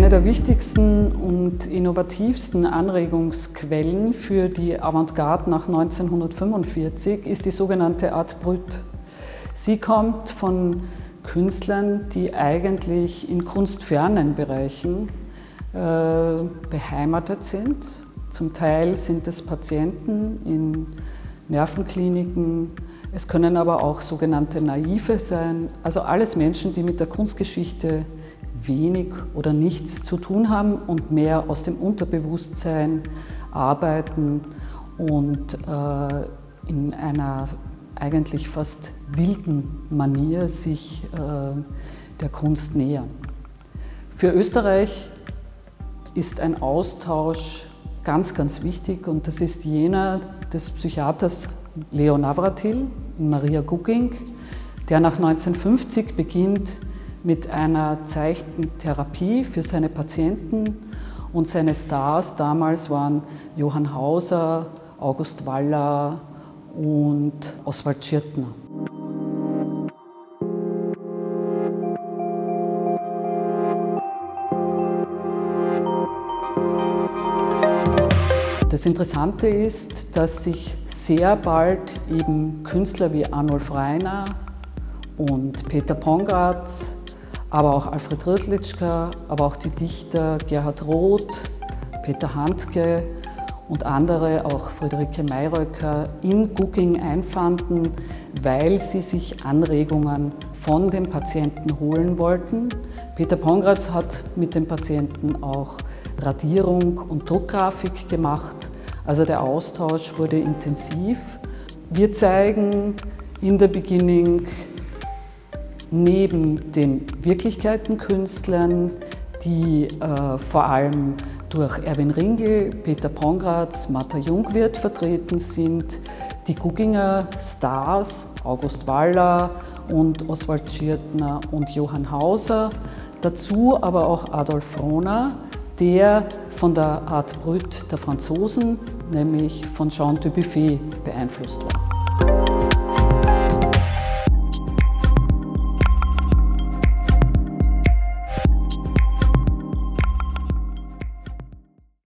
der wichtigsten und innovativsten Anregungsquellen für die Avantgarde nach 1945 ist die sogenannte Art Brut. Sie kommt von Künstlern, die eigentlich in kunstfernen Bereichen äh, beheimatet sind. Zum Teil sind es Patienten in Nervenkliniken, es können aber auch sogenannte Naive sein, also alles Menschen, die mit der Kunstgeschichte wenig oder nichts zu tun haben und mehr aus dem Unterbewusstsein arbeiten und äh, in einer eigentlich fast wilden Manier sich äh, der Kunst nähern. Für Österreich ist ein Austausch ganz, ganz wichtig und das ist jener des Psychiaters Leo Navratil Maria Gugging, der nach 1950 beginnt mit einer Zeichentherapie für seine Patienten und seine Stars damals waren Johann Hauser, August Waller und Oswald Schirtner. Das Interessante ist, dass sich sehr bald eben Künstler wie Arnulf Reiner und Peter Pongratz, aber auch Alfred Rüdlitschka, aber auch die Dichter Gerhard Roth, Peter Handke und andere, auch Friederike Mayröcker, in Cooking einfanden, weil sie sich Anregungen von den Patienten holen wollten. Peter Pongratz hat mit den Patienten auch Radierung und Druckgrafik gemacht. Also der Austausch wurde intensiv. Wir zeigen in der Beginning neben den Wirklichkeitenkünstlern, die äh, vor allem durch Erwin Ringel, Peter Pongratz, Martha Jungwirth vertreten sind, die Gugginger Stars, August Waller und Oswald Schirtner und Johann Hauser, dazu aber auch Adolf Frohner, der von der Art Brut der Franzosen, nämlich von Jean Dubuffet, beeinflusst war.